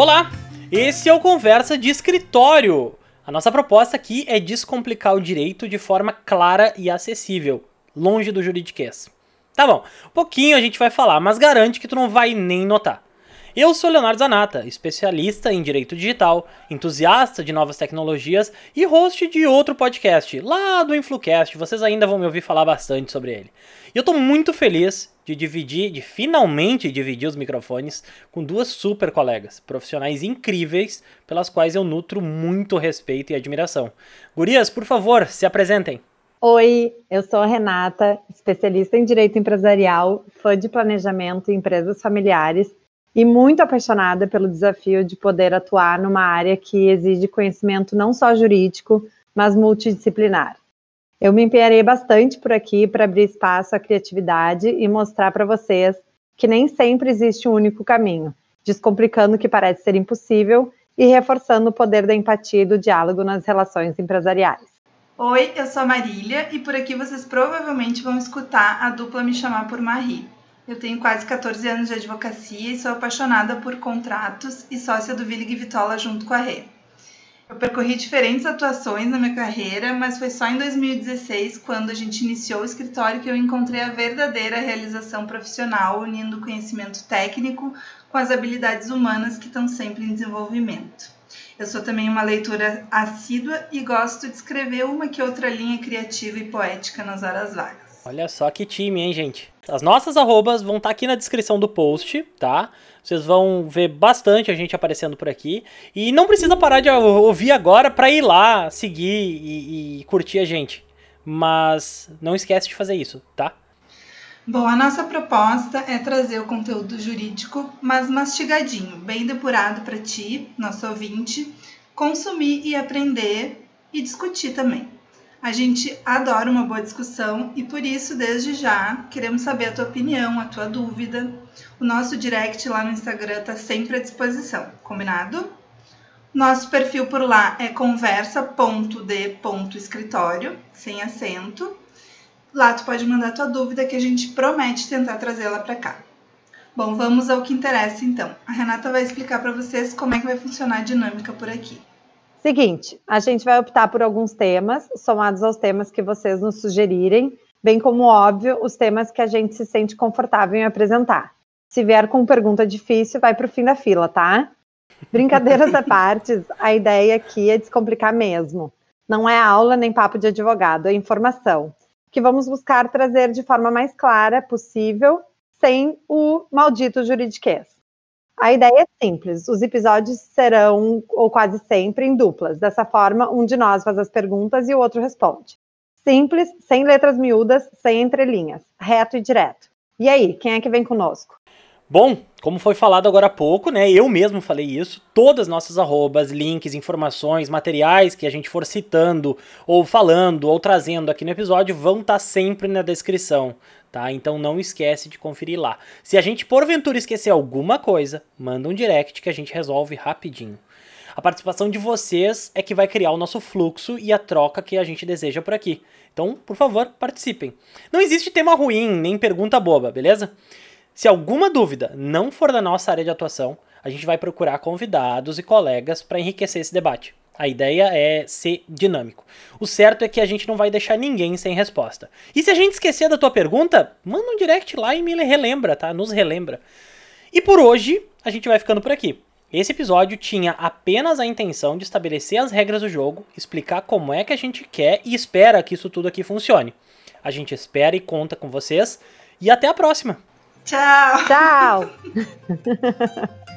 Olá, esse é o Conversa de Escritório. A nossa proposta aqui é descomplicar o direito de forma clara e acessível, longe do juridiquês. Tá bom, pouquinho a gente vai falar, mas garante que tu não vai nem notar. Eu sou Leonardo Zanata, especialista em direito digital, entusiasta de novas tecnologias e host de outro podcast, lá do Influcast. Vocês ainda vão me ouvir falar bastante sobre ele. E eu tô muito feliz de dividir, de finalmente dividir os microfones com duas super colegas, profissionais incríveis, pelas quais eu nutro muito respeito e admiração. Gurias, por favor, se apresentem. Oi, eu sou a Renata, especialista em direito empresarial, fã de planejamento em empresas familiares e muito apaixonada pelo desafio de poder atuar numa área que exige conhecimento não só jurídico, mas multidisciplinar. Eu me empenharei bastante por aqui para abrir espaço à criatividade e mostrar para vocês que nem sempre existe um único caminho, descomplicando o que parece ser impossível e reforçando o poder da empatia e do diálogo nas relações empresariais. Oi, eu sou a Marília e por aqui vocês provavelmente vão escutar a dupla me chamar por Marie. Eu tenho quase 14 anos de advocacia e sou apaixonada por contratos e sócia do Villig Vitola junto com a Rê. Eu percorri diferentes atuações na minha carreira, mas foi só em 2016, quando a gente iniciou o escritório, que eu encontrei a verdadeira realização profissional, unindo o conhecimento técnico com as habilidades humanas que estão sempre em desenvolvimento. Eu sou também uma leitora assídua e gosto de escrever uma que outra linha criativa e poética nas horas vagas. Olha só que time, hein, gente? As nossas arrobas vão estar tá aqui na descrição do post, tá? Vocês vão ver bastante a gente aparecendo por aqui. E não precisa parar de ouvir agora para ir lá, seguir e, e curtir a gente. Mas não esquece de fazer isso, tá? Bom, a nossa proposta é trazer o conteúdo jurídico, mas mastigadinho, bem depurado para ti, nosso ouvinte, consumir e aprender e discutir também. A gente adora uma boa discussão e por isso, desde já, queremos saber a tua opinião, a tua dúvida. O nosso direct lá no Instagram está sempre à disposição, combinado? Nosso perfil por lá é conversa.de.escritório, sem acento. Lá tu pode mandar tua dúvida que a gente promete tentar trazê-la para cá. Bom, vamos ao que interessa então. A Renata vai explicar para vocês como é que vai funcionar a dinâmica por aqui. Seguinte, a gente vai optar por alguns temas, somados aos temas que vocês nos sugerirem, bem como, óbvio, os temas que a gente se sente confortável em apresentar. Se vier com pergunta difícil, vai para o fim da fila, tá? Brincadeiras à parte, a ideia aqui é descomplicar mesmo. Não é aula nem papo de advogado, é informação, que vamos buscar trazer de forma mais clara possível, sem o maldito juridiquês. A ideia é simples: os episódios serão, ou quase sempre, em duplas. Dessa forma, um de nós faz as perguntas e o outro responde. Simples, sem letras miúdas, sem entrelinhas, reto e direto. E aí, quem é que vem conosco? Bom, como foi falado agora há pouco, né? Eu mesmo falei isso. Todas as nossas arrobas, links, informações, materiais que a gente for citando, ou falando, ou trazendo aqui no episódio vão estar tá sempre na descrição tá? Então não esquece de conferir lá. Se a gente porventura esquecer alguma coisa, manda um direct que a gente resolve rapidinho. A participação de vocês é que vai criar o nosso fluxo e a troca que a gente deseja por aqui. Então, por favor, participem. Não existe tema ruim, nem pergunta boba, beleza? Se alguma dúvida não for da nossa área de atuação, a gente vai procurar convidados e colegas para enriquecer esse debate. A ideia é ser dinâmico. O certo é que a gente não vai deixar ninguém sem resposta. E se a gente esquecer da tua pergunta, manda um direct lá e me relembra, tá? Nos relembra. E por hoje, a gente vai ficando por aqui. Esse episódio tinha apenas a intenção de estabelecer as regras do jogo, explicar como é que a gente quer e espera que isso tudo aqui funcione. A gente espera e conta com vocês e até a próxima. Tchau. Tchau.